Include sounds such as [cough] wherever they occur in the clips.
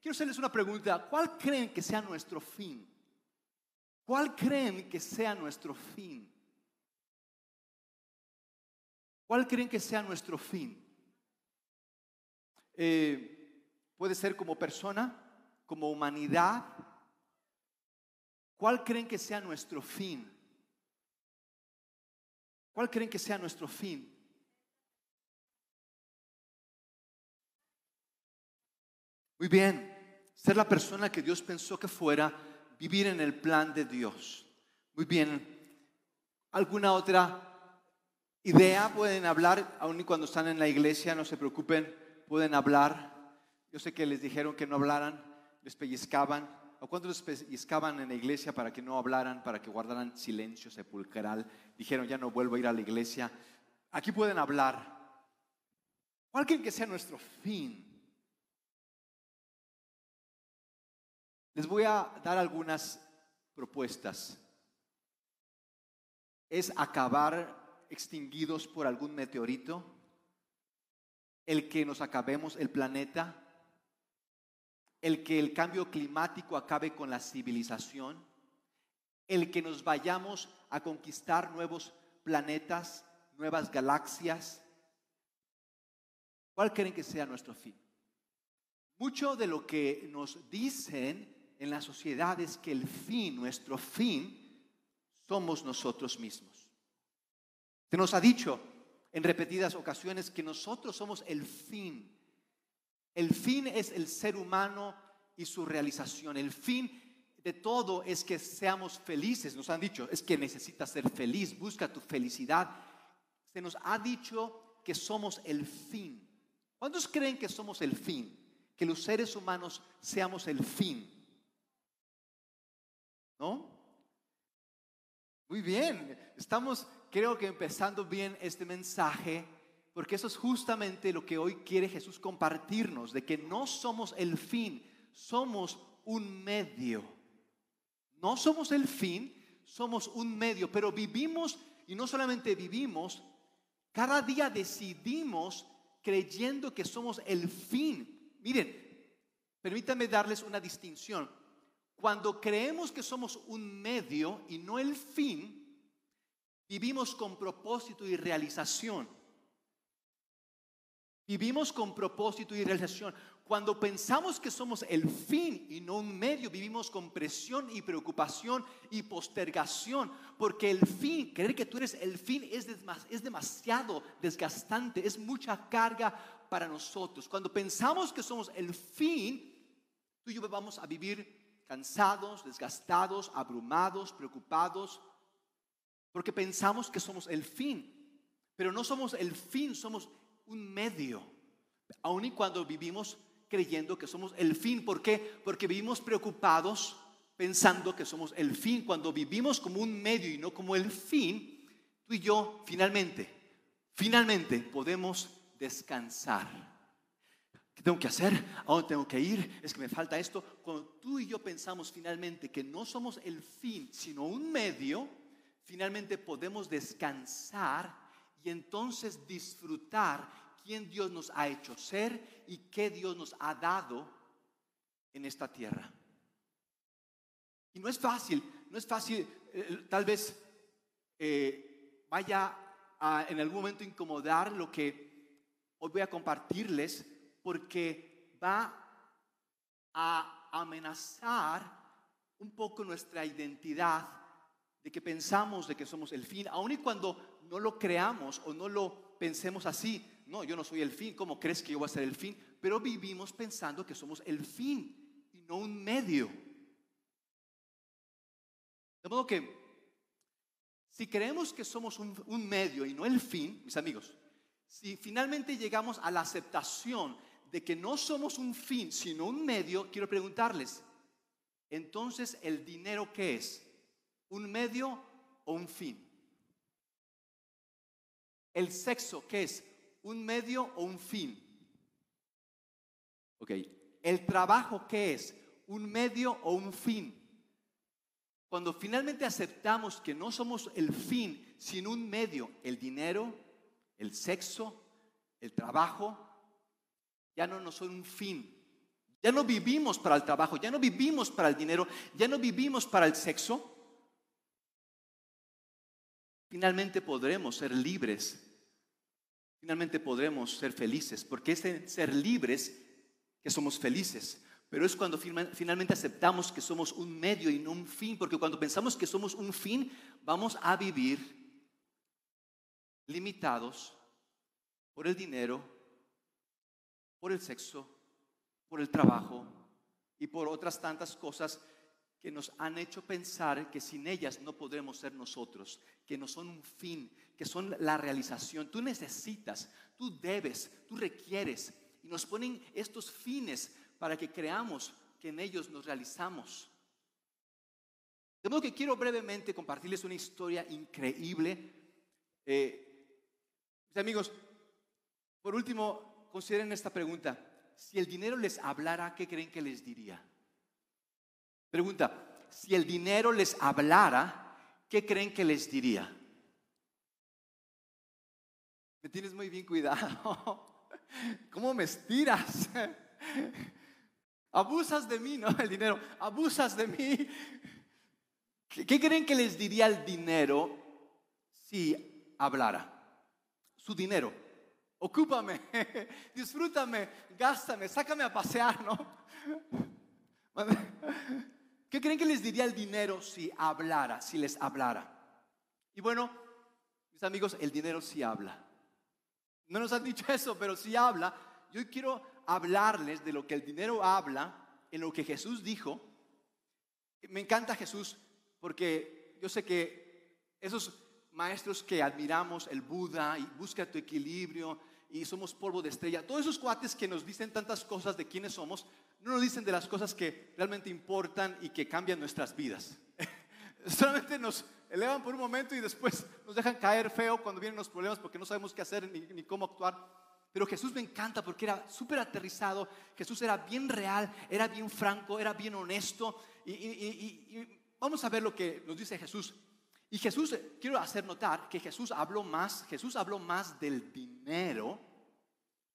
quiero hacerles una pregunta. ¿Cuál creen que sea nuestro fin? ¿Cuál creen que sea nuestro fin? ¿Cuál creen que sea nuestro fin? Eh, puede ser como persona, como humanidad. ¿Cuál creen que sea nuestro fin? ¿Cuál creen que sea nuestro fin? Muy bien, ser la persona que Dios pensó que fuera, vivir en el plan de Dios. Muy bien, ¿alguna otra idea pueden hablar? Aun y cuando están en la iglesia, no se preocupen, pueden hablar. Yo sé que les dijeron que no hablaran, les pellizcaban. ¿O cuántos les pellizcaban en la iglesia para que no hablaran, para que guardaran silencio sepulcral? Dijeron, ya no vuelvo a ir a la iglesia. Aquí pueden hablar. ¿Cuál creen que sea nuestro fin? Les voy a dar algunas propuestas. Es acabar extinguidos por algún meteorito, el que nos acabemos el planeta, el que el cambio climático acabe con la civilización, el que nos vayamos a conquistar nuevos planetas, nuevas galaxias. ¿Cuál creen que sea nuestro fin? Mucho de lo que nos dicen en la sociedad es que el fin, nuestro fin, somos nosotros mismos. Se nos ha dicho en repetidas ocasiones que nosotros somos el fin. El fin es el ser humano y su realización. El fin de todo es que seamos felices. Nos han dicho, es que necesitas ser feliz, busca tu felicidad. Se nos ha dicho que somos el fin. ¿Cuántos creen que somos el fin? Que los seres humanos seamos el fin. ¿No? Muy bien, estamos creo que empezando bien este mensaje, porque eso es justamente lo que hoy quiere Jesús compartirnos, de que no somos el fin, somos un medio. No somos el fin, somos un medio, pero vivimos y no solamente vivimos, cada día decidimos creyendo que somos el fin. Miren, permítanme darles una distinción. Cuando creemos que somos un medio y no el fin, vivimos con propósito y realización. Vivimos con propósito y realización. Cuando pensamos que somos el fin y no un medio, vivimos con presión y preocupación y postergación, porque el fin, creer que tú eres el fin es, demasiado desgastante, es mucha carga para nosotros. Cuando pensamos que somos el fin, tú y yo vamos a vivir cansados, desgastados, abrumados, preocupados, porque pensamos que somos el fin, pero no somos el fin, somos un medio, aun y cuando vivimos creyendo que somos el fin. ¿Por qué? Porque vivimos preocupados pensando que somos el fin. Cuando vivimos como un medio y no como el fin, tú y yo finalmente, finalmente podemos descansar. ¿Qué tengo que hacer? ¿A dónde tengo que ir? Es que me falta esto. Cuando tú y yo pensamos finalmente que no somos el fin, sino un medio, finalmente podemos descansar y entonces disfrutar quién Dios nos ha hecho ser y qué Dios nos ha dado en esta tierra. Y no es fácil, no es fácil, eh, tal vez eh, vaya a en algún momento incomodar lo que hoy voy a compartirles, porque va a amenazar un poco nuestra identidad de que pensamos de que somos el fin, aun y cuando no lo creamos o no lo pensemos así, no, yo no soy el fin, ¿cómo crees que yo voy a ser el fin? Pero vivimos pensando que somos el fin y no un medio. De modo que, si creemos que somos un, un medio y no el fin, mis amigos, si finalmente llegamos a la aceptación de que no somos un fin, sino un medio, quiero preguntarles, entonces el dinero qué es? ¿Un medio o un fin? ¿El sexo qué es? ¿Un medio o un fin? Ok. ¿El trabajo qué es? ¿Un medio o un fin? Cuando finalmente aceptamos que no somos el fin, sino un medio, el dinero, el sexo, el trabajo, ya no nos son un fin, Ya no vivimos para el trabajo, ya no vivimos para el dinero, ya no vivimos para el sexo. Finalmente podremos ser libres. Finalmente podremos ser felices, porque es en ser libres que somos felices. Pero es cuando finalmente aceptamos que somos un medio y no un fin, porque cuando pensamos que somos un fin, vamos a vivir limitados por el dinero, por el sexo, por el trabajo y por otras tantas cosas que nos han hecho pensar que sin ellas no podremos ser nosotros, que no son un fin, que son la realización. Tú necesitas, tú debes, tú requieres. Y nos ponen estos fines para que creamos que en ellos nos realizamos. De modo que quiero brevemente compartirles una historia increíble. Eh, mis amigos, por último, consideren esta pregunta. Si el dinero les hablara, ¿qué creen que les diría? Pregunta, si el dinero les hablara, ¿qué creen que les diría? Me tienes muy bien cuidado. [laughs] ¿Cómo me estiras? Abusas de mí, ¿no? El dinero. Abusas de mí. ¿Qué creen que les diría el dinero si hablara? Su dinero. Ocúpame, [laughs] disfrútame, gástame, sácame a pasear, ¿no? ¿Qué creen que les diría el dinero si hablara, si les hablara? Y bueno, mis amigos, el dinero sí habla. No nos han dicho eso, pero sí habla. Yo quiero hablarles de lo que el dinero habla, en lo que Jesús dijo. Me encanta Jesús porque yo sé que esos maestros que admiramos, el Buda, y busca tu equilibrio, y somos polvo de estrella, todos esos cuates que nos dicen tantas cosas de quiénes somos, no nos dicen de las cosas que realmente importan y que cambian nuestras vidas. [laughs] Solamente nos elevan por un momento y después nos dejan caer feo cuando vienen los problemas porque no sabemos qué hacer ni, cómo actuar. Pero Jesús me encanta porque era súper aterrizado, Jesús era bien real, era bien franco, era bien honesto. Y, vamos a ver lo que nos dice Jesús. Y Jesús, quiero hacer notar que Jesús habló más, Jesús habló más del dinero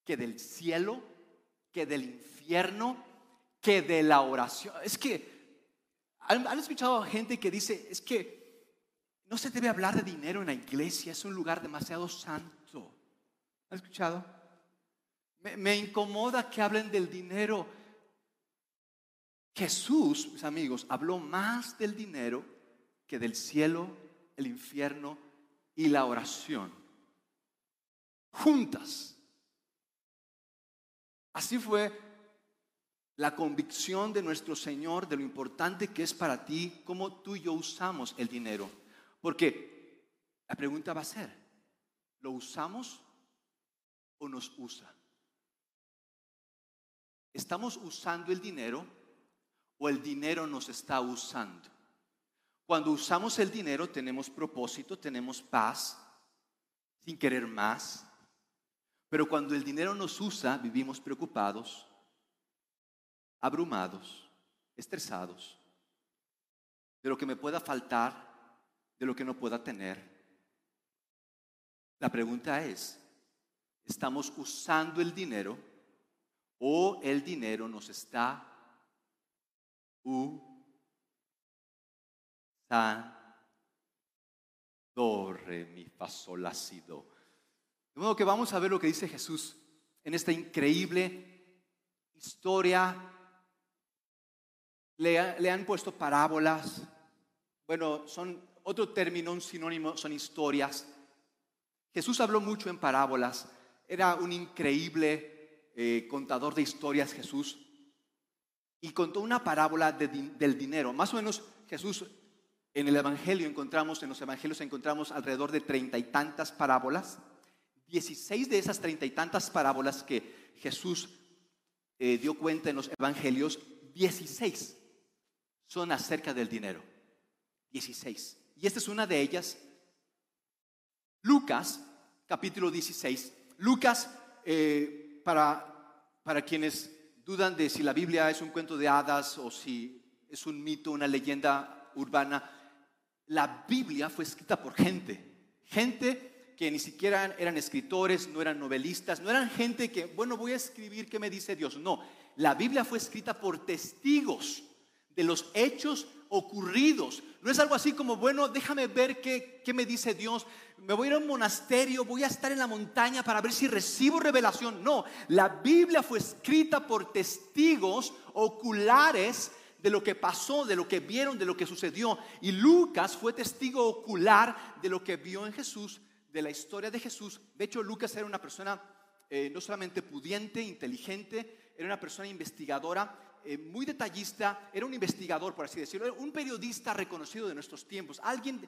que del cielo, que del infierno, que de la oración. Es que, ¿han, escuchado gente que dice, es que no se debe hablar de dinero en la iglesia, es un lugar demasiado santo? ¿Han escuchado? Me, incomoda que hablen del dinero. Jesús, mis amigos, habló más del dinero que del cielo, el infierno y la oración. Juntas. Así fue la convicción de nuestro Señor de lo importante que es para ti cómo tú y yo usamos el dinero. Porque la pregunta va a ser, ¿lo usamos o nos usa? ¿Estamos usando el dinero o el dinero nos está usando? Cuando usamos el dinero tenemos propósito, tenemos paz, sin querer más. Pero cuando el dinero nos usa, vivimos preocupados, abrumados, estresados, de lo que me pueda faltar, de lo que no pueda tener. La pregunta es, ¿estamos usando el dinero? o el dinero nos está re, mi, fa, sol. De modo que vamos a ver lo que dice Jesús en esta increíble historia. Le, le han puesto parábolas. Bueno, son otro término, un sinónimo, son historias. Jesús habló mucho en parábolas. Era un increíble eh, contador de historias Jesús y contó una parábola del dinero. Más o menos Jesús en el Evangelio encontramos, en los Evangelios encontramos alrededor de treinta y tantas parábolas. Dieciséis de esas treinta y tantas parábolas que Jesús eh, dio cuenta en los Evangelios, dieciséis son acerca del dinero. Dieciséis. Y esta es una de ellas. Lucas, capítulo 16. Lucas eh, para, para quienes dudan de si la Biblia es un cuento de hadas o si es un mito, una leyenda urbana, la Biblia fue escrita por gente, gente que ni siquiera eran escritores, no eran novelistas, no eran gente que, bueno, voy a escribir qué me dice Dios, no, la Biblia fue escrita por testigos de los hechos ocurridos. No es algo así como, bueno, déjame ver qué, qué, me dice Dios. Me voy a ir a un monasterio, voy a estar en la montaña para ver si recibo revelación. No, la Biblia fue escrita por testigos oculares de lo que pasó, de lo que vieron, de lo que sucedió. Y Lucas fue testigo ocular de lo que vio en Jesús, de la historia de Jesús. De hecho, Lucas era una persona eh, no solamente pudiente, inteligente, era una persona investigadora, eh, muy detallista, era un investigador, por así decirlo, un periodista reconocido de nuestros tiempos, alguien,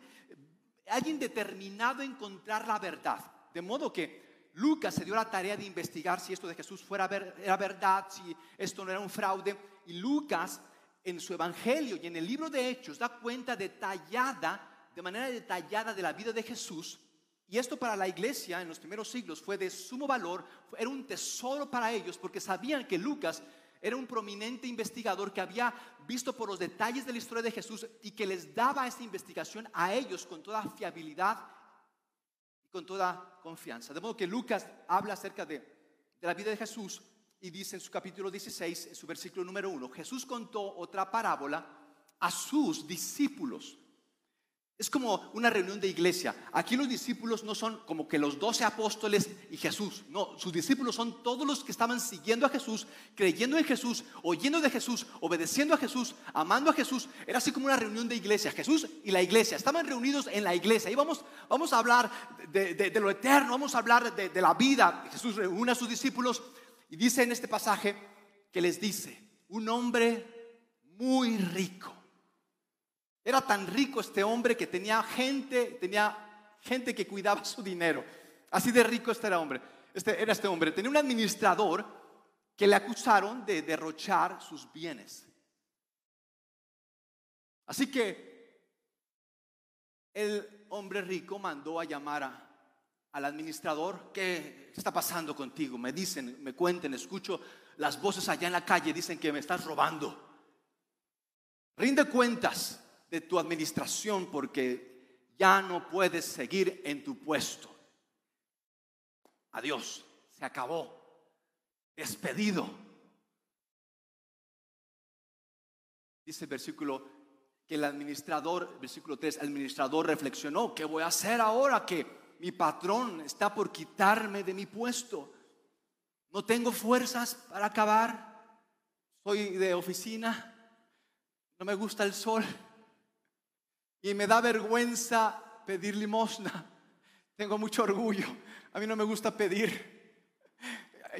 alguien determinado a encontrar la verdad. De modo que Lucas se dio la tarea de investigar si esto de Jesús fuera era verdad, si esto no era un fraude. Y Lucas en su Evangelio y en el libro de Hechos da cuenta detallada, de manera detallada de la vida de Jesús. Y esto para la iglesia en los primeros siglos fue de sumo valor, era un tesoro para ellos porque sabían que Lucas era un prominente investigador que había visto por los detalles de la historia de Jesús y que les daba esta investigación a ellos con toda fiabilidad y con toda confianza. De modo que Lucas habla acerca de, de la vida de Jesús y dice en su capítulo 16, en su versículo número 1, Jesús contó otra parábola a sus discípulos. Es como una reunión de iglesia. Aquí los discípulos no son como que los doce apóstoles y Jesús. No, sus discípulos son todos los que estaban siguiendo a Jesús, creyendo en Jesús, oyendo de Jesús, obedeciendo a Jesús, amando a Jesús. Era así como una reunión de iglesia. Jesús y la iglesia estaban reunidos en la iglesia. Y vamos, vamos a hablar de, lo eterno, vamos a hablar de, de la vida. Jesús reúne a sus discípulos y dice en este pasaje que les dice, un hombre muy rico. Era tan rico este hombre que tenía gente, tenía gente que cuidaba su dinero. Así de rico este era hombre. Este era este hombre. Tenía un administrador que le acusaron de derrochar sus bienes. Así que el hombre rico mandó a llamar a, al administrador, ¿qué está pasando contigo? Me dicen, me cuenten, escucho las voces allá en la calle, dicen que me estás robando. Rinde cuentas de tu administración porque ya no puedes seguir en tu puesto. Adiós, se acabó. Despedido. Dice el versículo que el administrador, versículo 3, el administrador reflexionó, ¿qué voy a hacer ahora que mi patrón está por quitarme de mi puesto. No tengo fuerzas para acabar. Soy de oficina. No me gusta el sol. Y me da vergüenza pedir limosna. Tengo mucho orgullo. A mí no me gusta pedir.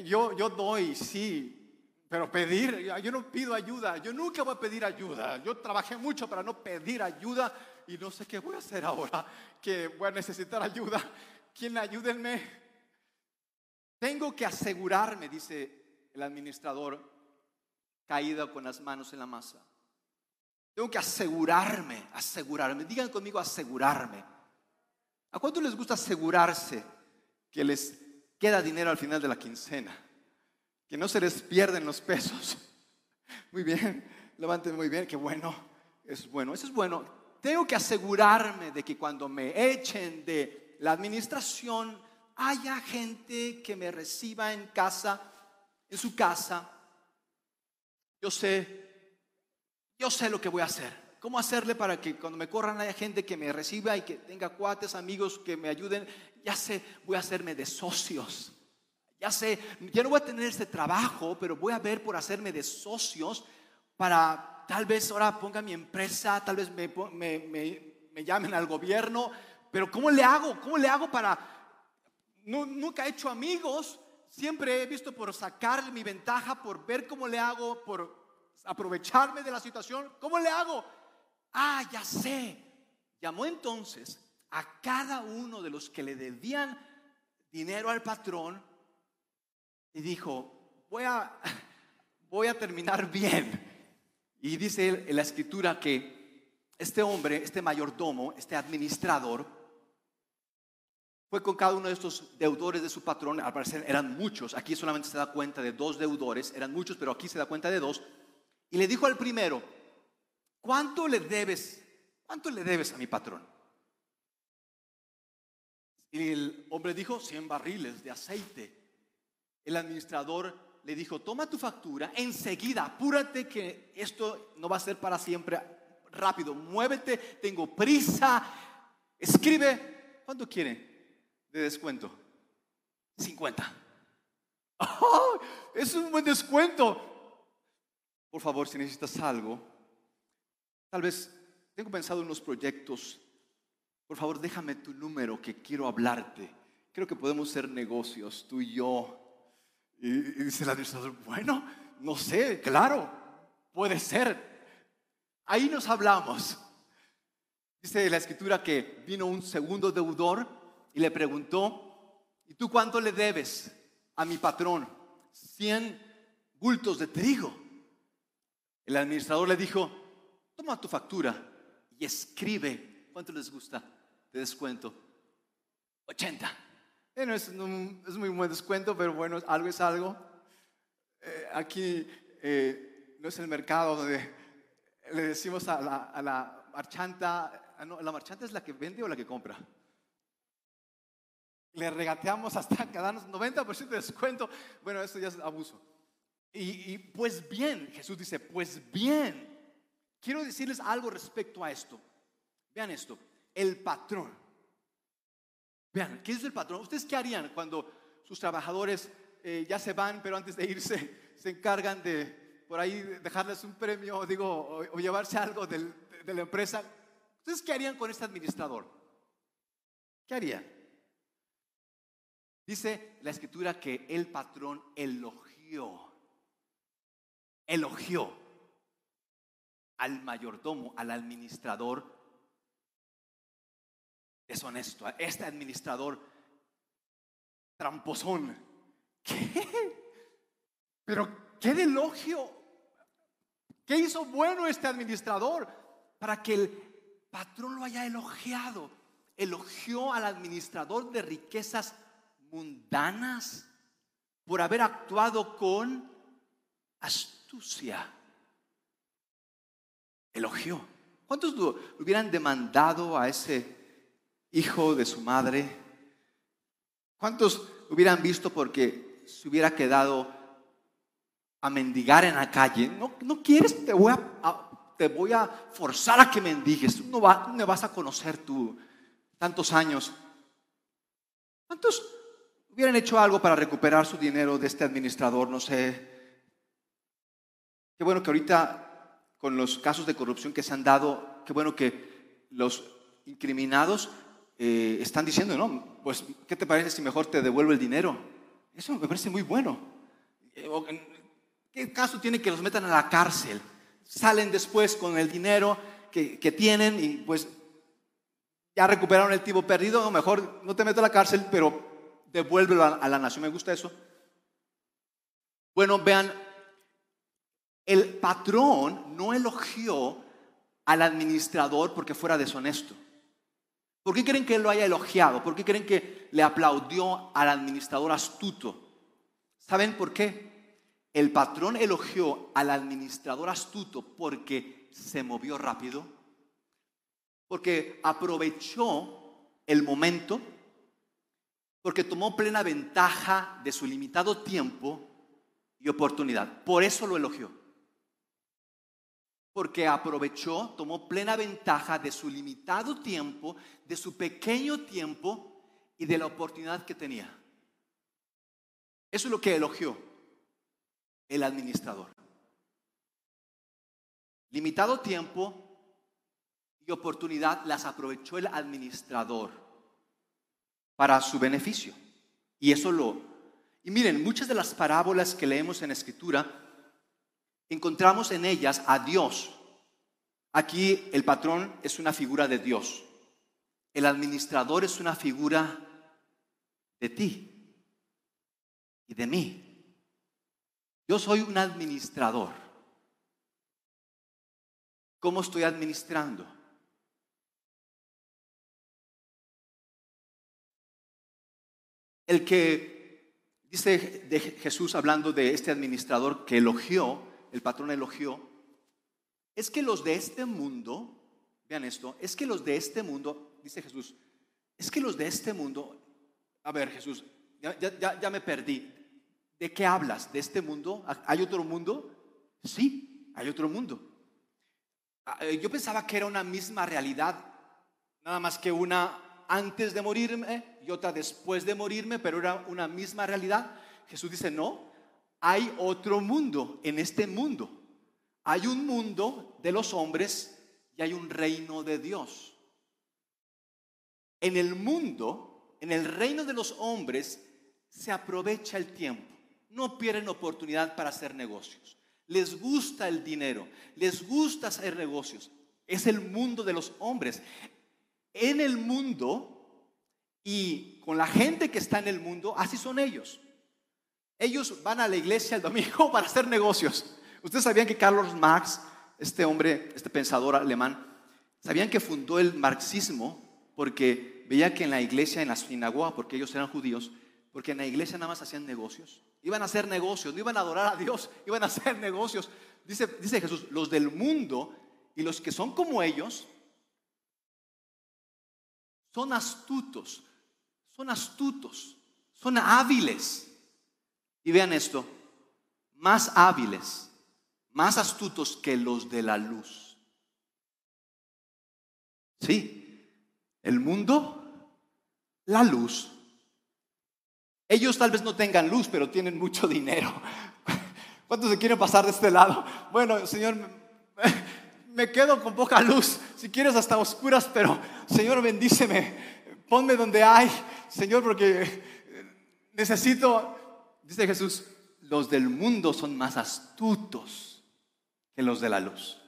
Yo, yo doy, sí. Pero pedir, yo no pido ayuda. Yo nunca voy a pedir ayuda. Yo trabajé mucho para no pedir ayuda y no sé qué voy a hacer ahora, que voy a necesitar ayuda. ¿Quién ayúdenme? Tengo que asegurarme, dice el administrador, caído con las manos en la masa. Tengo que asegurarme, asegurarme. Digan conmigo asegurarme. ¿A cuánto les gusta asegurarse que les queda dinero al final de la quincena? Que no se les pierden los pesos. [laughs] Muy bien, levanten muy bien, qué bueno, es bueno, eso es bueno tengo que asegurarme de que cuando me echen de la administración haya gente que me reciba en casa, en su casa. Yo sé, yo sé lo que voy a hacer. ¿Cómo hacerle para que cuando me corran haya gente que me reciba y que tenga cuates, amigos que me ayuden? Ya sé, voy a hacerme de socios. Ya sé, ya no voy a tener este trabajo, pero voy a ver por hacerme de socios para tal vez ahora ponga mi empresa, tal vez me, me, llamen al gobierno, pero ¿cómo le hago? ¿Cómo le hago para... nunca he hecho amigos, siempre he visto por sacar mi ventaja, por ver cómo le hago, por aprovecharme de la situación. ¿Cómo le hago? Ah, ya sé. Llamó entonces a cada uno de los que le debían dinero al patrón y dijo, voy a, [laughs] voy a terminar bien. Y dice en la escritura que este hombre, este mayordomo, este administrador, fue con cada uno de estos deudores de su patrón, al parecer eran muchos, aquí solamente se da cuenta de dos deudores, eran muchos, pero aquí se da cuenta de dos, y le dijo al primero, ¿cuánto le debes? ¿Cuánto le debes a mi patrón? Y el hombre dijo, 100 barriles de aceite. El administrador le dijo, toma tu factura, enseguida, apúrate que esto no va a ser para siempre, rápido, muévete, tengo prisa, escribe, ¿cuánto quiere de descuento? 50. [laughs] es un buen descuento. Por favor, si necesitas algo, tal vez tengo pensado en unos proyectos. Por favor, déjame tu número que quiero hablarte. Creo que podemos hacer negocios, tú y yo. Y, dice el administrador, bueno, no sé, claro, puede ser. Ahí nos hablamos. Dice la escritura que vino un segundo deudor y le preguntó, ¿y tú cuánto le debes a mi patrón? Cien bultos de trigo. El administrador le dijo, toma tu factura y escribe, ¿cuánto les gusta de descuento? 80. Bueno, es, un, es muy buen descuento, pero bueno, algo es algo. Eh, aquí eh, no es el mercado donde [laughs] le decimos a la, a la marchanta, ah, ¿la marchanta es la que vende o la que compra? Le regateamos hasta [laughs] darnos 90% de descuento. Bueno, eso ya es abuso. Y, y pues bien, Jesús dice, pues bien. Quiero decirles algo respecto a esto. Vean esto, el patrón. Vean, ¿qué es el patrón? ¿Ustedes qué harían cuando sus trabajadores eh, ya se van, pero antes de irse [laughs] se encargan de por ahí dejarles un premio, digo, o, llevarse algo de la empresa? ¿Ustedes qué harían con este administrador? ¿Qué harían? Dice la escritura que el patrón elogió, elogió al mayordomo, al administrador deshonesto, a este administrador tramposón. ¿Qué? Pero qué elogio. ¿Qué hizo bueno este administrador para que el patrón lo haya elogiado? Elogió al administrador de riquezas mundanas por haber actuado con astucia elogió. ¿Cuántos hubieran demandado a ese hijo de su madre? ¿Cuántos hubieran visto porque se hubiera quedado a mendigar en la calle? No, no quieres, te voy a, te voy a forzar a que mendigues. No, va, me vas a conocer tú tantos años. ¿Cuántos hubieran hecho algo para recuperar su dinero de este administrador? No sé. Qué bueno que ahorita con los casos de corrupción que se han dado, qué bueno que los incriminados eh, están diciendo, no, pues, ¿qué te parece si mejor te devuelvo el dinero? Eso me parece muy bueno. Eh, ¿Qué caso tiene que los metan a la cárcel? Salen después con el dinero que, tienen y pues ya recuperaron el tipo perdido, o mejor no te meto a la cárcel, pero devuélvelo a, a la nación. Me gusta eso. Bueno, vean, el patrón no elogió al administrador porque fuera deshonesto. ¿Por qué creen que él lo haya elogiado? ¿Por qué creen que le aplaudió al administrador astuto? ¿Saben por qué? El patrón elogió al administrador astuto porque se movió rápido, porque aprovechó el momento, porque tomó plena ventaja de su limitado tiempo y oportunidad. Por eso lo elogió porque aprovechó, tomó plena ventaja de su limitado tiempo, de su pequeño tiempo y de la oportunidad que tenía. Eso es lo que elogió el administrador. Limitado tiempo y oportunidad las aprovechó el administrador para su beneficio. Y eso lo... Y miren, muchas de las parábolas que leemos en escritura, encontramos en ellas a Dios. Aquí el patrón es una figura de Dios. El administrador es una figura de ti y de mí. Yo soy un administrador. ¿Cómo estoy administrando? El que dice de Jesús hablando de este administrador que elogió el patrón elogió, es que los de este mundo, vean esto, es que los de este mundo, dice Jesús, es que los de este mundo, a ver Jesús, ya, me perdí, ¿De qué hablas? ¿De este mundo? ¿Hay otro mundo? Sí, hay otro mundo. Ah, eh, yo pensaba que era una misma realidad, nada más que una antes de morirme y otra después de morirme, pero era una misma realidad. Jesús dice, no, hay otro mundo en este mundo. Hay un mundo de los hombres y hay un reino de Dios. En el mundo, en el reino de los hombres, se aprovecha el tiempo. No pierden oportunidad para hacer negocios. Les gusta el dinero, les gusta hacer negocios. Es el mundo de los hombres. En el mundo y con la gente que está en el mundo, así son ellos. Ellos van a la iglesia el domingo [laughs] para hacer negocios. Ustedes sabían que Carlos Marx, este hombre, este pensador alemán, sabían que fundó el marxismo porque veía que en la iglesia, en la sinagoga, porque ellos eran judíos, porque en la iglesia nada más hacían negocios. Iban a hacer negocios, no iban a adorar a Dios, [laughs] iban a hacer negocios. Dice, dice Jesús, los del mundo y los que son como ellos son astutos, son astutos, son hábiles. Y vean esto, más hábiles, más astutos que los de la luz. Sí, el mundo, la luz ellos tal vez no tengan luz, pero tienen mucho dinero. [laughs] ¿Cuántos se quieren pasar de este lado? Bueno, Señor, [laughs] me quedo con poca luz. Si quieres hasta oscuras, pero Señor, bendíceme. Ponme donde hay, Señor, porque necesito, dice Jesús, los del mundo son más astutos que los de la luz.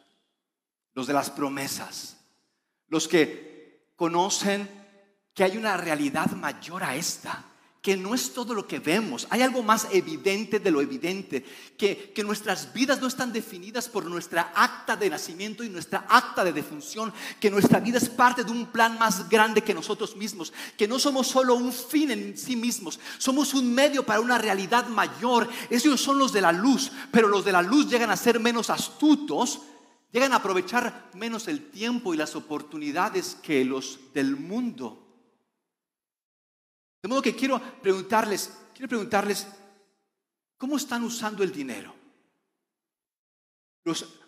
Los de las promesas. Los que conocen que hay una realidad mayor a esta que no es todo lo que vemos. Hay algo más evidente de lo evidente, que, que, nuestras vidas no están definidas por nuestra acta de nacimiento y nuestra acta de defunción, que nuestra vida es parte de un plan más grande que nosotros mismos, que no somos solo un fin en sí mismos, somos un medio para una realidad mayor. Esos son los de la luz, pero los de la luz llegan a ser menos astutos, llegan a aprovechar menos el tiempo y las oportunidades que los del mundo. De modo que quiero preguntarles, quiero preguntarles, ¿cómo están usando el dinero?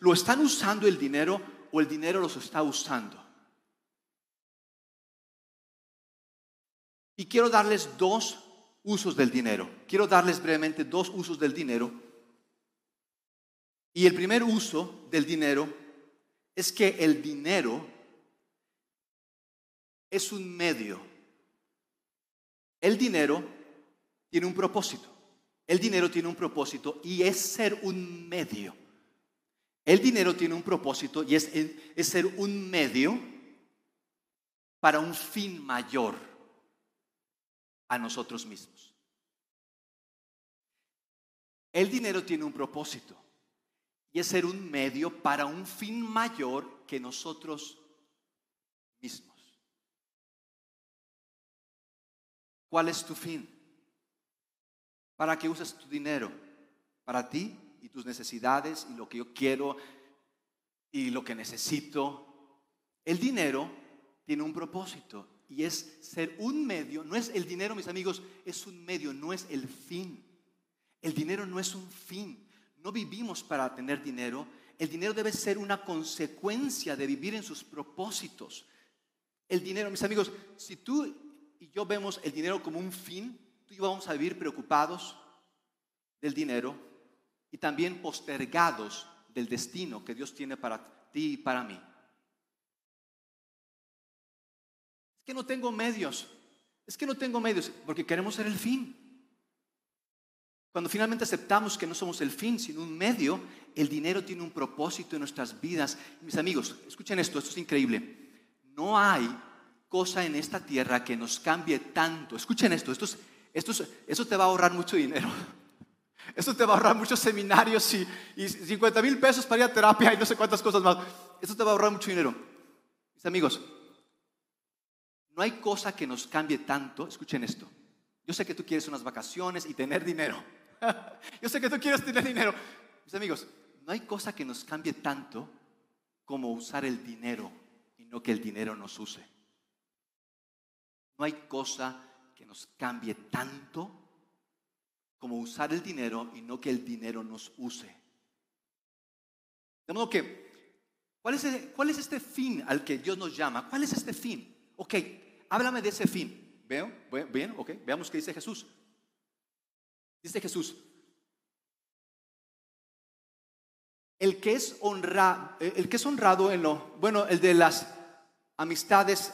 ¿Lo están usando el dinero o el dinero los está usando? Y quiero darles dos usos del dinero. Quiero darles brevemente dos usos del dinero. Y el primer uso del dinero es que el dinero es un medio el dinero tiene un propósito. El dinero tiene un propósito y es ser un medio. El dinero tiene un propósito y es, ser un medio para un fin mayor a nosotros mismos. El dinero tiene un propósito y es ser un medio para un fin mayor que nosotros mismos. ¿Cuál es tu fin? ¿Para qué usas tu dinero? ¿Para ti y tus necesidades y lo que yo quiero y lo que necesito? El dinero tiene un propósito y es ser un medio. No es el dinero, mis amigos, es un medio, no es el fin. El dinero no es un fin. No vivimos para tener dinero. El dinero debe ser una consecuencia de vivir en sus propósitos. El dinero, mis amigos, si tú y yo vemos el dinero como un fin, tú y yo vamos a vivir preocupados del dinero y también postergados del destino que Dios tiene para ti y para mí. Es que no tengo medios, es que no tengo medios, porque queremos ser el fin. Cuando finalmente aceptamos que no somos el fin, sino un medio, el dinero tiene un propósito en nuestras vidas. Mis amigos, escuchen esto, esto es increíble. No hay cosa en esta tierra que nos cambie tanto. Escuchen esto, esto, esto eso te va a ahorrar mucho dinero. [laughs] Eso te va a ahorrar muchos seminarios y, y 50 mil pesos para ir a terapia y no sé cuántas cosas más. Eso te va a ahorrar mucho dinero. Mis amigos, no hay cosa que nos cambie tanto. Escuchen esto. Yo sé que tú quieres unas vacaciones y tener dinero. [laughs] Yo sé que tú quieres tener dinero. Mis amigos, no hay cosa que nos cambie tanto como usar el dinero y no que el dinero nos use. No hay cosa que nos cambie tanto como usar el dinero y no que el dinero nos use. De modo que, ¿cuál es, ¿cuál es este fin al que Dios nos llama? ¿Cuál es este fin? Ok, háblame de ese fin. ¿Veo? ¿Bien? Ok, veamos qué dice Jesús. Dice Jesús, el que es honrado, el que es honrado en lo, bueno, el de las amistades,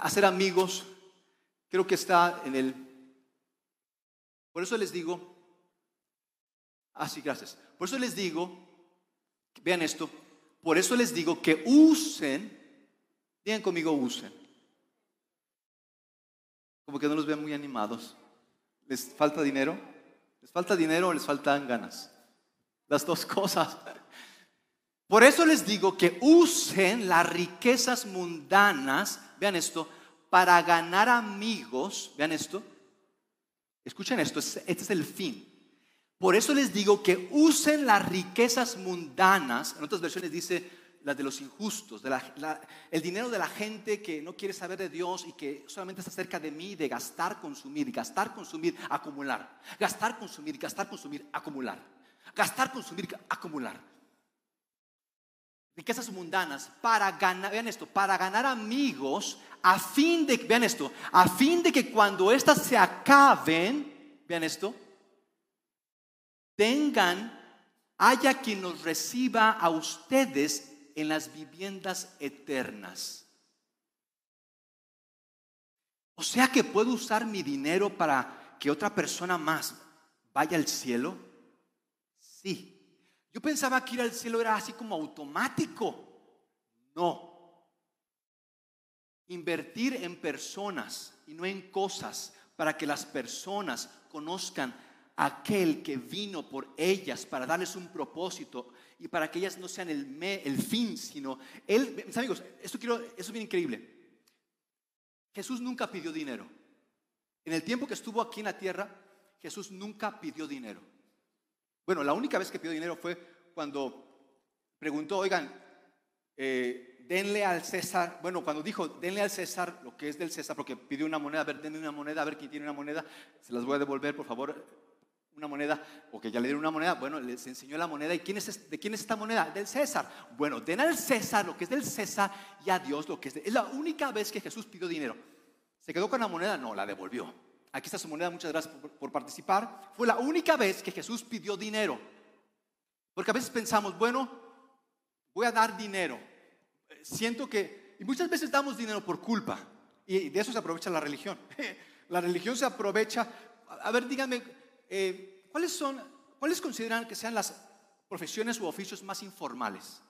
hacer amigos, creo que está en el, por eso les digo, ah, gracias, por eso les digo, vean esto, por eso les digo que usen, digan conmigo, usen, como que no los vean muy animados, ¿les falta dinero? ¿Les falta dinero o les faltan ganas? Las dos [laughs] cosas. Por eso les digo que usen las riquezas mundanas, vean esto, para ganar amigos, vean esto. Escuchen esto, este es el fin. Por eso les digo que usen las riquezas mundanas, en otras versiones dice las de los injustos, el dinero de la gente que no quiere saber de Dios y que solamente está cerca de mí, de gastar, consumir, gastar, consumir, acumular. Gastar, consumir, gastar, consumir, acumular. Gastar, consumir, acumular. Riquezas mundanas para ganar, vean esto, para ganar amigos a fin de, vean esto, a fin de que cuando éstas se acaben, vean esto, tengan, haya quien nos reciba a ustedes en las viviendas eternas. O sea que puedo usar mi dinero para que otra persona más vaya al cielo. Sí. Yo pensaba que ir al cielo era así como automático. No. Invertir en personas y no en cosas para que las personas conozcan a aquel que vino por ellas para darles un propósito y para que ellas no sean el, el fin, sino él, mis amigos, esto quiero, eso es bien increíble. Jesús nunca pidió dinero. En el tiempo que estuvo aquí en la tierra, Jesús nunca pidió dinero. Bueno, la única vez que pidió dinero fue cuando preguntó, oigan, eh, denle al César, bueno, cuando dijo, denle al César lo que es del César, porque pidió una moneda, a ver, denme una moneda, a ver quién tiene una moneda, se las voy a devolver, por favor, una moneda, o ya le dieron una moneda, bueno, les enseñó la moneda, ¿y quién es, de quién es esta moneda? Del César. Bueno, den al César lo que es del César y a Dios lo que es de... Es la única vez que Jesús pidió dinero. ¿Se quedó con la moneda? No, la devolvió. Aquí está su moneda, muchas gracias por, participar. Fue la única vez que Jesús pidió dinero. Porque a veces pensamos, bueno, voy a dar dinero. Siento que, y muchas veces damos dinero por culpa. Y de eso se aprovecha la religión. [laughs] La religión se aprovecha. A ver, díganme, eh, ¿cuáles son, cuáles consideran que sean las profesiones u oficios más informales?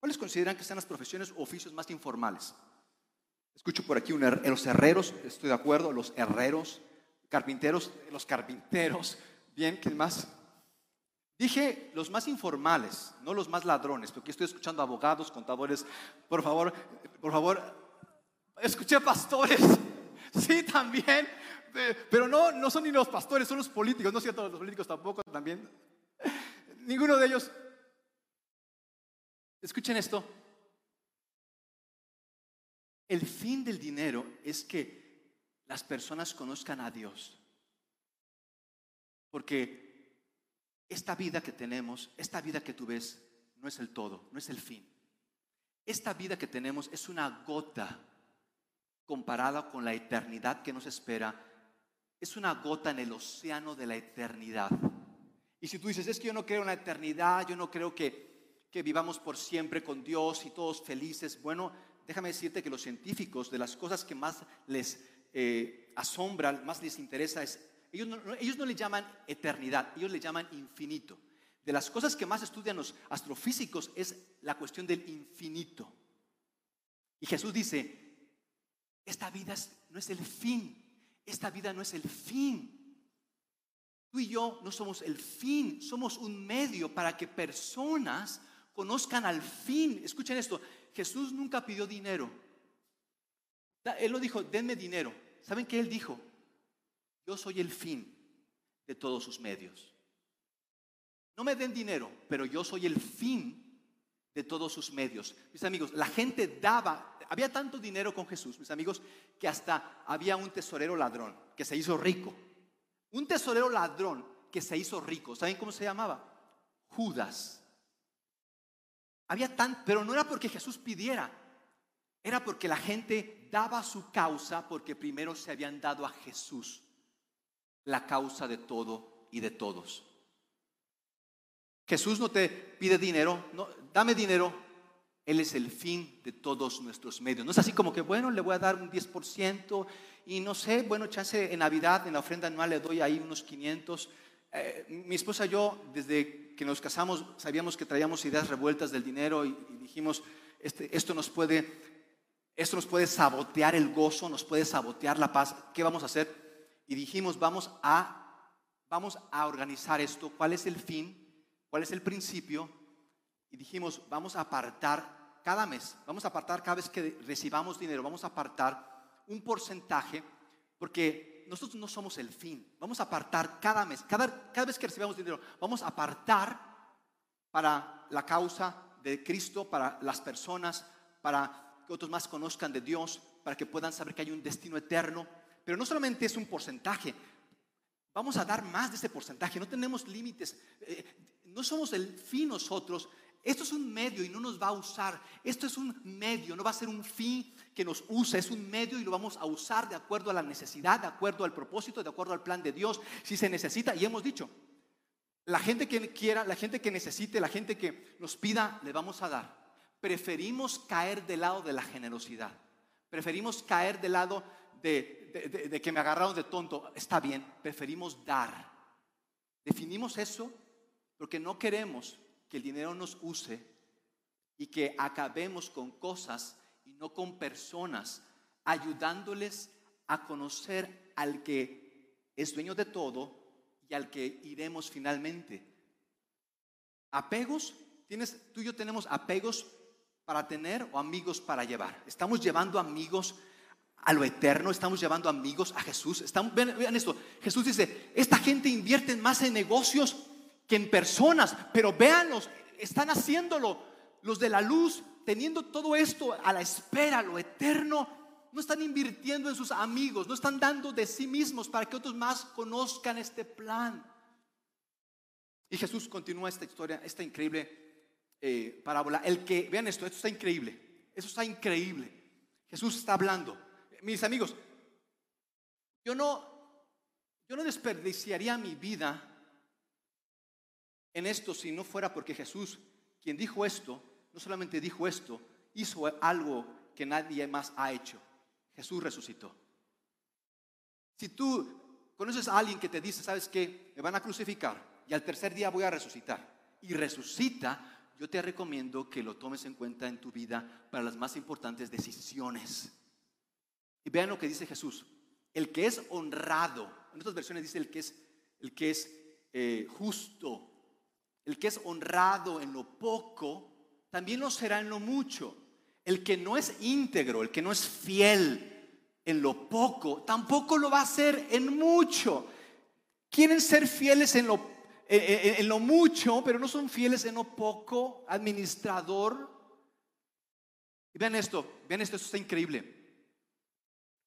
¿Cuáles consideran que sean las profesiones u oficios más informales? Escucho por aquí los herreros, estoy de acuerdo, los herreros, carpinteros, los carpinteros, [laughs] bien, ¿quién más? Dije los más informales, no los más ladrones, porque estoy escuchando abogados, contadores, por favor, por favor, escuché pastores, [laughs] sí, también, pero no, no son ni los pastores, son los políticos, no es cierto, los políticos tampoco, también, [laughs] ninguno de ellos. Escuchen esto, el fin del dinero es que las personas conozcan a Dios. Porque esta vida que tenemos, esta vida que tú ves, no es el todo, no es el fin. Esta vida que tenemos es una gota comparada con la eternidad que nos espera. Es una gota en el océano de la eternidad. Y si tú dices, es que yo no creo en la eternidad, yo no creo que, que vivamos por siempre con Dios y todos felices, bueno, déjame decirte que los científicos, de las cosas que más les eh, asombran, más les interesa, es, ellos no, ellos no le llaman eternidad, ellos le llaman infinito. De las cosas que más estudian los astrofísicos es la cuestión del infinito. Y Jesús dice, esta vida no es el fin, esta vida no es el fin. Tú y yo no somos el fin, somos un medio para que personas conozcan al fin. Escuchen esto, Jesús nunca pidió dinero. Él lo dijo, denme dinero. ¿Saben qué él dijo? Yo soy el fin de todos sus medios. No me den dinero, pero yo soy el fin de todos sus medios. Mis amigos, la gente daba, había tanto dinero con Jesús, mis amigos, que hasta había un tesorero ladrón que se hizo rico. Un tesorero ladrón que se hizo rico. ¿Saben cómo se llamaba? Judas. Había tan, pero no era porque Jesús pidiera, era porque la gente daba su causa porque primero se habían dado a Jesús la causa de todo y de todos. Jesús no te pide dinero, no, dame dinero, Él es el fin de todos nuestros medios. No es así como que, bueno, le voy a dar un 10% y no sé, bueno, chance en Navidad, en la ofrenda anual le doy ahí unos 500. Eh, mi esposa y yo, desde que nos casamos, sabíamos que traíamos ideas revueltas del dinero y, dijimos, este, esto nos puede... Esto nos puede sabotear el gozo, nos puede sabotear la paz. ¿Qué vamos a hacer? Y dijimos, vamos a, vamos a organizar esto. ¿Cuál es el fin? ¿Cuál es el principio? Y dijimos, vamos a apartar cada mes, vamos a apartar cada vez que recibamos dinero, vamos a apartar un porcentaje, porque nosotros no somos el fin. Vamos a apartar cada mes, cada, cada vez que recibamos dinero, vamos a apartar para la causa de Cristo, para las personas, para que otros más conozcan de Dios, para que puedan saber que hay un destino eterno. Pero no solamente es un porcentaje, vamos a dar más de ese porcentaje, no tenemos límites. Eh, no somos el fin nosotros. Esto es un medio y no nos va a usar. Esto es un medio, no va a ser un fin que nos use. Es un medio y lo vamos a usar de acuerdo a la necesidad, de acuerdo al propósito, de acuerdo al plan de Dios. Si se necesita, y hemos dicho, la gente que quiera, la gente que necesite, la gente que nos pida, le vamos a dar. Preferimos caer del lado de la generosidad. Preferimos caer del lado de, de que me agarraron de tonto. Está bien, preferimos dar. Definimos eso porque no queremos que el dinero nos use y que acabemos con cosas y no con personas, ayudándoles a conocer al que es dueño de todo y al que iremos finalmente. Apegos, tienes, tú y yo tenemos apegos para tener o amigos para llevar. Estamos llevando amigos a lo eterno, estamos llevando amigos a Jesús. Estamos, vean esto, Jesús dice, esta gente invierte más en negocios que en personas, pero véanlos, están haciéndolo. Los de la luz, teniendo todo esto a la espera, lo eterno, no están invirtiendo en sus amigos, no están dando de sí mismos para que otros más conozcan este plan. Y Jesús continúa esta historia, esta increíble eh, parábola. El que, vean esto, esto está increíble, eso está increíble. Jesús está hablando. Mis amigos, yo no, yo no desperdiciaría mi vida en esto si no fuera porque Jesús, quien dijo esto, no solamente dijo esto, hizo algo que nadie más ha hecho. Jesús resucitó. Si tú conoces a alguien que te dice, ¿sabes qué? Me van a crucificar y al tercer día voy a resucitar y resucita, yo te recomiendo que lo tomes en cuenta en tu vida para las más importantes decisiones. Y vean lo que dice Jesús. El que es honrado, en otras versiones dice el que es, el que es eh, justo, el que es honrado en lo poco, también lo será en lo mucho. El que no es íntegro, el que no es fiel en lo poco, tampoco lo va a hacer en mucho. Quieren ser fieles en lo, en, lo mucho, pero no son fieles en lo poco, administrador. Vean esto, vean esto, esto está increíble.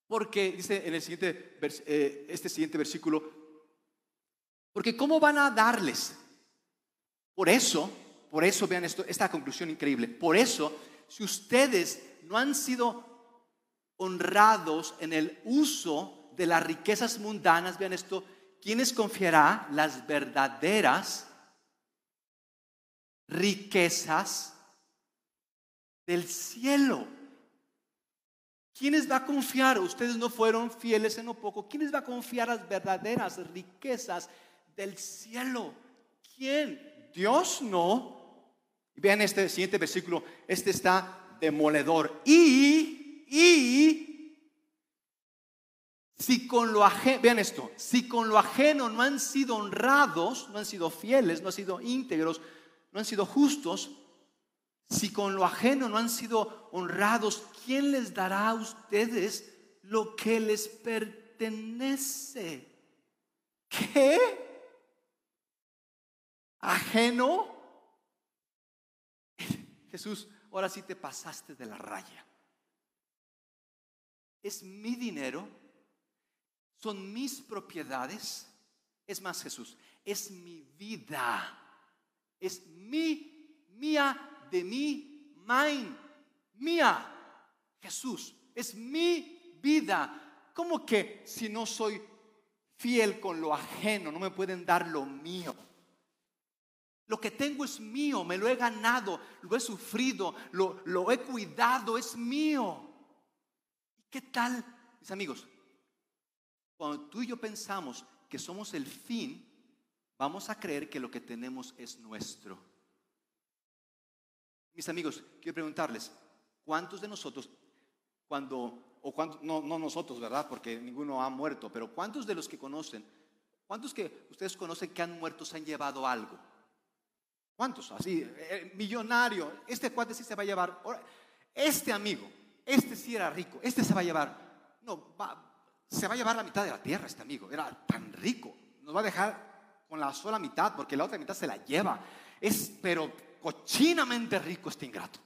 Porque dice en el siguiente, eh, este siguiente versículo, porque ¿cómo van a darles? Por eso, por eso vean esto, esta conclusión increíble. Por eso, si ustedes no han sido honrados en el uso de las riquezas mundanas, vean esto, ¿quién les confiará las verdaderas riquezas del cielo? ¿Quién les va a confiar? Ustedes no fueron fieles en lo poco. ¿Quién les va a confiar las verdaderas riquezas del cielo? ¿Quién? Dios no. Vean este siguiente versículo, este está demoledor. Y, y, si con lo ajeno, vean esto, si con lo ajeno no han sido honrados, no han sido fieles, no han sido íntegros, no han sido justos, si con lo ajeno no han sido honrados, ¿quién les dará a ustedes lo que les pertenece? ¿Qué? Ajeno. Jesús, ahora sí te pasaste de la raya. Es mi dinero, son mis propiedades, Es más, Jesús, es mi vida. Es mi, mía, de mí, mine, mía. Jesús, es mi vida. ¿Cómo que si no soy fiel con lo ajeno, no me pueden dar lo mío? Lo que tengo es mío, me lo he ganado, lo he sufrido, lo, he cuidado, es mío. ¿Qué tal, mis amigos? Cuando tú y yo pensamos que somos el fin, vamos a creer que lo que tenemos es nuestro. Mis amigos, quiero preguntarles, ¿cuántos de nosotros, cuando, o no, no nosotros, ¿verdad? Porque ninguno ha muerto, pero ¿cuántos de los que conocen, cuántos que ustedes conocen que han muerto se han llevado algo? ¿Cuántos? Así, eh, millonario, este cuate sí se va a llevar. Este amigo, este sí era rico, este se va a llevar. No, se va a llevar la mitad de la tierra este amigo, era tan rico. Nos va a dejar con la sola mitad, porque la otra mitad se la lleva. Es, pero cochinamente rico este ingrato.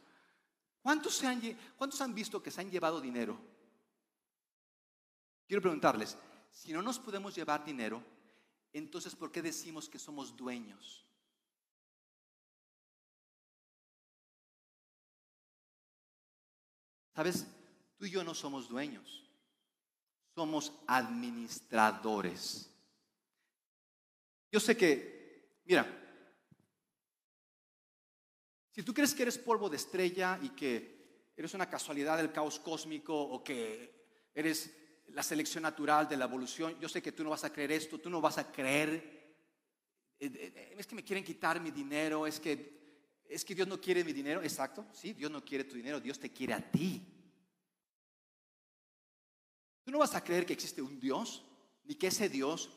¿Cuántos, se han, ¿Cuántos han visto que se han llevado dinero? Quiero preguntarles, si no nos podemos llevar dinero, entonces ¿por qué decimos que somos dueños? Sabes, tú y yo no somos dueños, somos administradores. Yo sé que, mira, si tú crees que eres polvo de estrella y que eres una casualidad del caos cósmico o que eres la selección natural de la evolución, yo sé que tú no vas a creer esto, tú no vas a creer, eh, eh, eh, es que me quieren quitar mi dinero, es que es que Dios no quiere mi dinero. Exacto, sí, Dios no quiere tu dinero, Dios te quiere a ti. Tú no vas a creer que existe un Dios, ni que ese Dios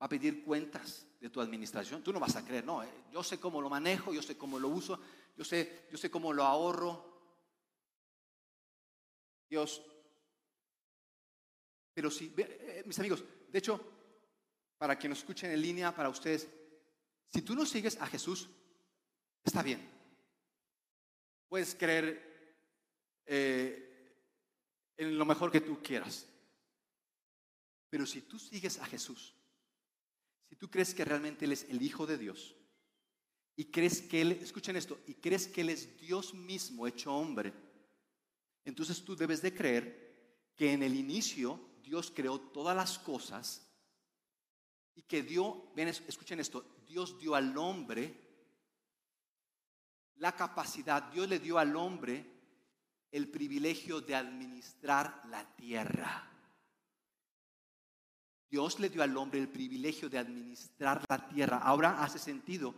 va a pedir cuentas de tu administración. Tú no vas a creer, no, eh, yo sé cómo lo manejo, yo sé cómo lo uso, yo sé, yo sé cómo lo ahorro. Dios. Pero sí, eh, mis amigos, de hecho, para que nos escuchen en línea, para ustedes, si tú no sigues a Jesús, Está bien. Puedes creer eh, en lo mejor que tú quieras. Pero si tú sigues a Jesús, si tú crees que realmente Él es el Hijo de Dios, y crees que Él, escuchen esto, y crees que Él es Dios mismo hecho hombre, entonces tú debes de creer que en el inicio Dios creó todas las cosas y que dio, ven, escuchen esto, Dios dio al hombre la capacidad, Dios le dio al hombre el privilegio de administrar la tierra. Dios le dio al hombre el privilegio de administrar la tierra. Ahora hace sentido.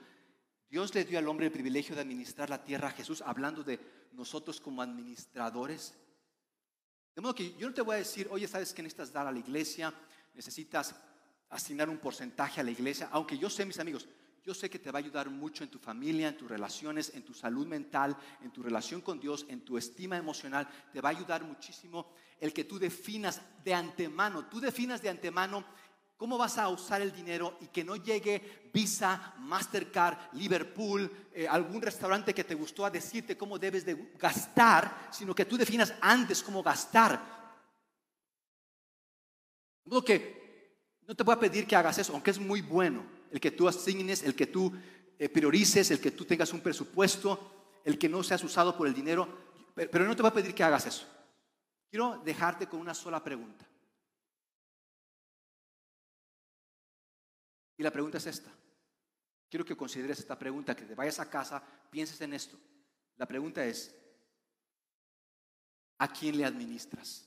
Dios le dio al hombre el privilegio de administrar la tierra a Jesús, hablando de nosotros como administradores. De modo que yo no te voy a decir, oye, ¿sabes que necesitas dar a la iglesia? Necesitas asignar un porcentaje a la iglesia. Aunque yo sé, mis amigos, yo sé que te va a ayudar mucho en tu familia, en tus relaciones, en tu salud mental, en tu relación con Dios, en tu estima emocional. Te va a ayudar muchísimo el que tú definas de antemano, tú definas de antemano cómo vas a usar el dinero y que no llegue Visa, Mastercard, Liverpool, eh, algún restaurante que te gustó a decirte cómo debes de gastar, sino que tú definas antes cómo gastar. De que no te voy a pedir que hagas eso, aunque es muy bueno el que tú asignes, el que tú eh, priorices, el que tú tengas un presupuesto, el que no seas usado por el dinero, pero no te voy a pedir que hagas eso. Quiero dejarte con una sola pregunta. Y la pregunta es esta. Quiero que consideres esta pregunta, que te vayas a casa, pienses en esto. La pregunta es, ¿a quién le administras?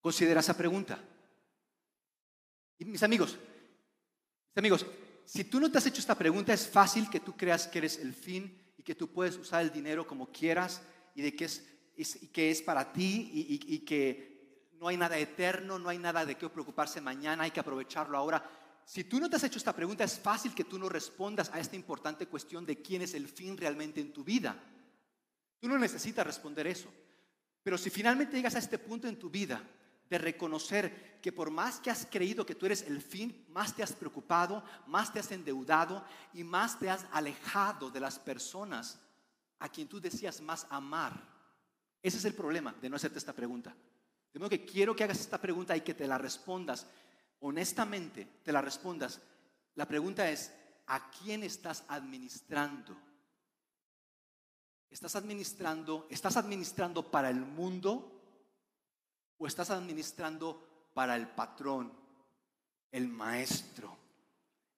Considera esa pregunta. Y mis amigos, mis amigos, si tú no te has hecho esta pregunta, es fácil que tú creas que eres el fin y que tú puedes usar el dinero como quieras y de que es, que es para ti y, que no hay nada eterno, no hay nada de qué preocuparse mañana, hay que aprovecharlo ahora. Si tú no te has hecho esta pregunta, es fácil que tú no respondas a esta importante cuestión de quién es el fin realmente en tu vida. Tú no necesitas responder eso. Pero si finalmente llegas a este punto en tu vida, de reconocer que por más que has creído que tú eres el fin, más te has preocupado, más te has endeudado y más te has alejado de las personas a quien tú decías más amar. Ese es el problema de no hacerte esta pregunta. De modo que quiero que hagas esta pregunta y que te la respondas. Honestamente, te la respondas. La pregunta es, ¿a quién estás administrando? ¿Estás administrando, estás administrando para el mundo o estás administrando para el patrón, el maestro,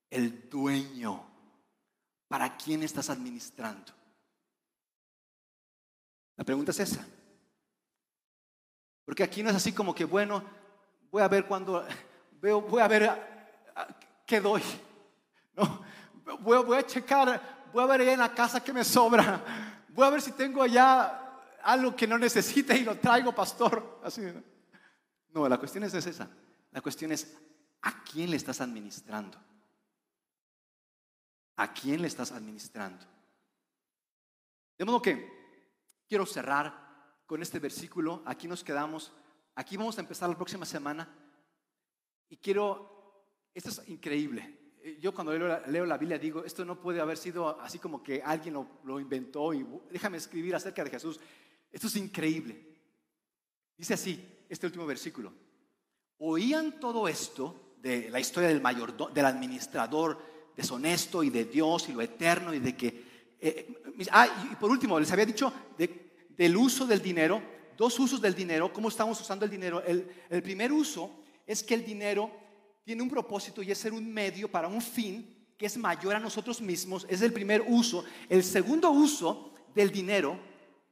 el dueño? ¿Para quién estás administrando? La pregunta es esa. Porque aquí no es así como que, bueno, voy a ver cuando, veo, voy a ver qué doy. No, voy, a checar, voy a ver en la casa qué me sobra. Voy a ver si tengo allá algo que no necesite y lo traigo, pastor. Así, ¿no? La cuestión es esa. La cuestión es, ¿a quién le estás administrando? ¿A quién le estás administrando? De modo que quiero cerrar con este versículo. Aquí nos quedamos. Aquí vamos a empezar la próxima semana. Y quiero, esto es increíble. Yo cuando leo la, Biblia digo, esto no puede haber sido así como que alguien lo, lo inventó y déjame escribir acerca de Jesús. Esto es increíble. Dice así, este último versículo. Oían todo esto de la historia del mayor, del administrador deshonesto y de Dios y lo eterno y de que... Eh, ah, y por último, les había dicho del uso del dinero, dos usos del dinero, cómo estamos usando el dinero. El, el primer uso es que el dinero tiene un propósito y es ser un medio para un fin que es mayor a nosotros mismos. Es el primer uso. El segundo uso del dinero,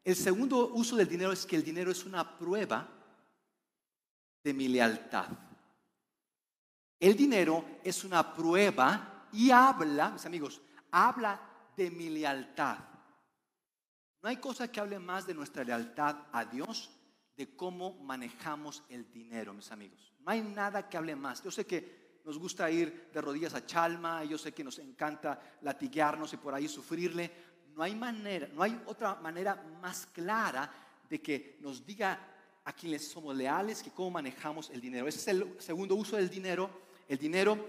el segundo uso del dinero es que el dinero es una prueba de mi lealtad. El dinero es una prueba y habla, mis amigos, habla de mi lealtad. No hay cosa que hable más de nuestra lealtad a Dios de cómo manejamos el dinero, mis amigos. No hay nada que hable más. Yo sé que nos gusta ir de rodillas a Chalma, yo sé que nos encanta latiguearnos y por ahí sufrirle. No hay manera, no hay otra manera más clara de que nos diga a quienes somos leales que cómo manejamos el dinero. Ese es el segundo uso del dinero. El dinero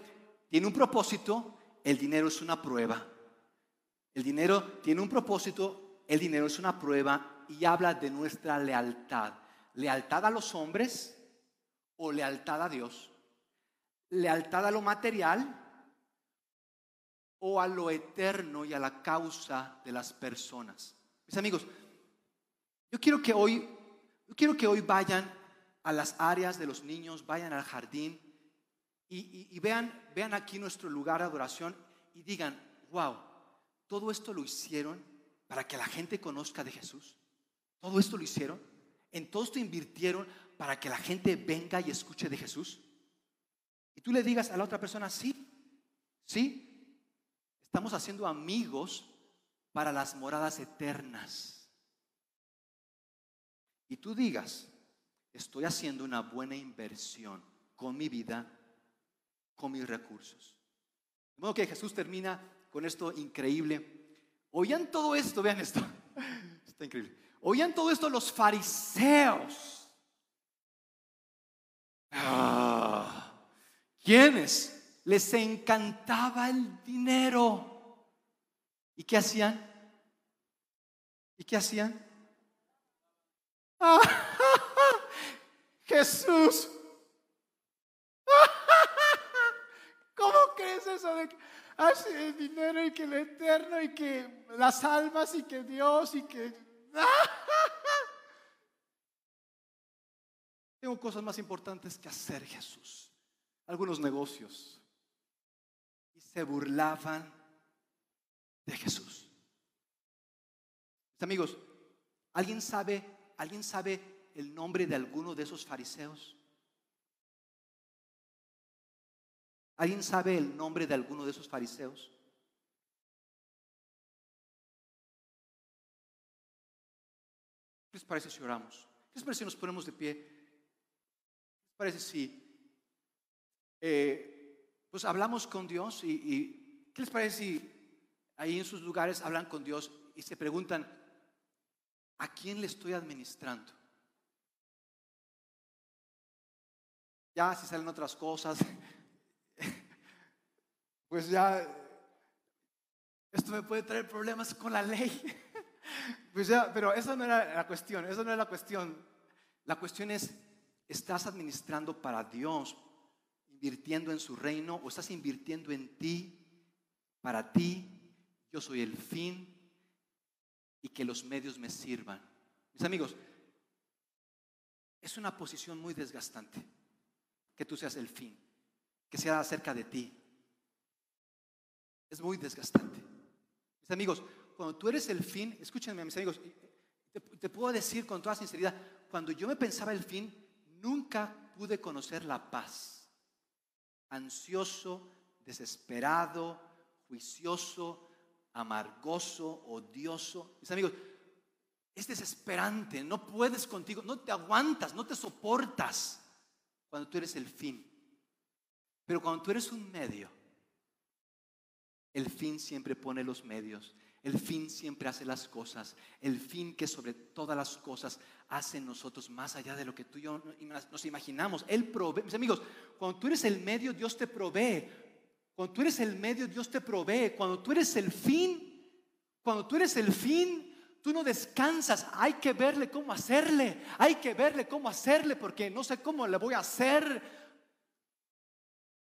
tiene un propósito, el dinero es una prueba. El dinero tiene un propósito, el dinero es una prueba y habla de nuestra lealtad. Lealtad a los hombres o lealtad a Dios. Lealtad a lo material o a lo eterno y a la causa de las personas. Mis amigos, yo quiero que hoy, yo quiero que hoy vayan a las áreas de los niños, vayan al jardín y, vean, vean aquí nuestro lugar de adoración y digan, wow, todo esto lo hicieron para que la gente conozca de Jesús. Todo esto lo hicieron. En todo esto invirtieron para que la gente venga y escuche de Jesús. Y tú le digas a la otra persona, sí, sí, estamos haciendo amigos para las moradas eternas. Y tú digas, estoy haciendo una buena inversión con mi vida con mis recursos. De modo que Jesús termina con esto increíble. Oían todo esto, vean esto, [laughs] está increíble. Oían todo esto los fariseos. Ah, ¿Quiénes? Les encantaba el dinero. ¿Y qué hacían? ¿Y qué hacían? [laughs] Jesús [laughs] ¿Cómo crees eso de que hace el dinero y que el eterno y que las almas y que Dios y que... [laughs] Tengo cosas más importantes que hacer, Jesús. Algunos negocios. Y se burlaban de Jesús. Amigos, ¿alguien sabe, alguien sabe el nombre de alguno de esos fariseos? ¿Alguien sabe el nombre de alguno de esos fariseos? ¿Qué les parece si oramos? ¿Qué les parece si nos ponemos de pie? ¿Qué les parece si eh, pues hablamos con Dios y, y qué les parece si ahí en sus lugares hablan con Dios y se preguntan, ¿a quién le estoy administrando? Ya si salen otras cosas, [laughs] pues ya esto me puede traer problemas con la ley. [laughs] pues ya, pero esa no era la cuestión, esa no era la cuestión. La cuestión es, estás administrando para Dios, invirtiendo en su reino, o estás invirtiendo en ti, para ti, yo soy el fin y que los medios me sirvan. Mis amigos, es una posición muy desgastante que tú seas el fin, que sea acerca de ti. Es muy desgastante. Mis amigos, cuando tú eres el fin, escúchenme mis amigos, te, puedo decir con toda sinceridad, cuando yo me pensaba el fin, nunca pude conocer la paz. Ansioso, desesperado, juicioso, amargoso, odioso. Mis amigos, es desesperante, no puedes contigo, no te aguantas, no te soportas cuando tú eres el fin. Pero cuando tú eres un medio, el fin siempre pone los medios. El fin siempre hace las cosas. El fin que sobre todas las cosas hace en nosotros más allá de lo que tú y yo nos imaginamos. Él provee. Mis amigos, cuando tú eres el medio, Dios te provee. Cuando tú eres el medio, Dios te provee. Cuando tú eres el fin, cuando tú eres el fin, tú no descansas. Hay que verle cómo hacerle. Hay que verle cómo hacerle porque no sé cómo le voy a hacer.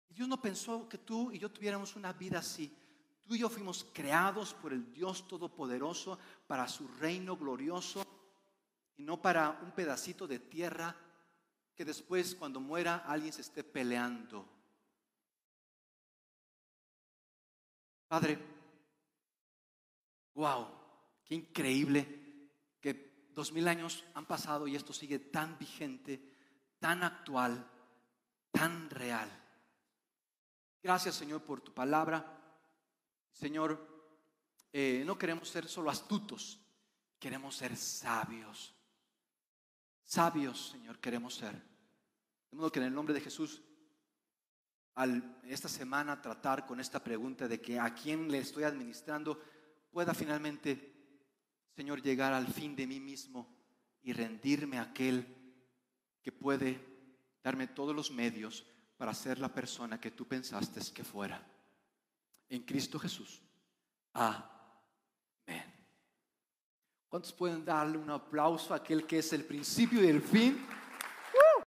Dios no pensó que tú y yo tuviéramos una vida así. Tú y yo fuimos creados por el Dios Todopoderoso para su reino glorioso y no para un pedacito de tierra que después cuando muera alguien se esté peleando. Padre, wow, qué increíble que dos mil años han pasado y esto sigue tan vigente, tan actual, tan real. Gracias Señor por tu palabra. Señor, eh, no queremos ser solo astutos, queremos ser sabios. Sabios, Señor, queremos ser. De modo que en el nombre de Jesús, esta semana tratar con esta pregunta de que a quién le estoy administrando, pueda finalmente, Señor, llegar al fin de mí mismo y rendirme a aquel que puede darme todos los medios para ser la persona que tú pensaste que fuera en Cristo Jesús. Amén. ¿Cuántos pueden darle un aplauso a aquel que es el principio y el fin?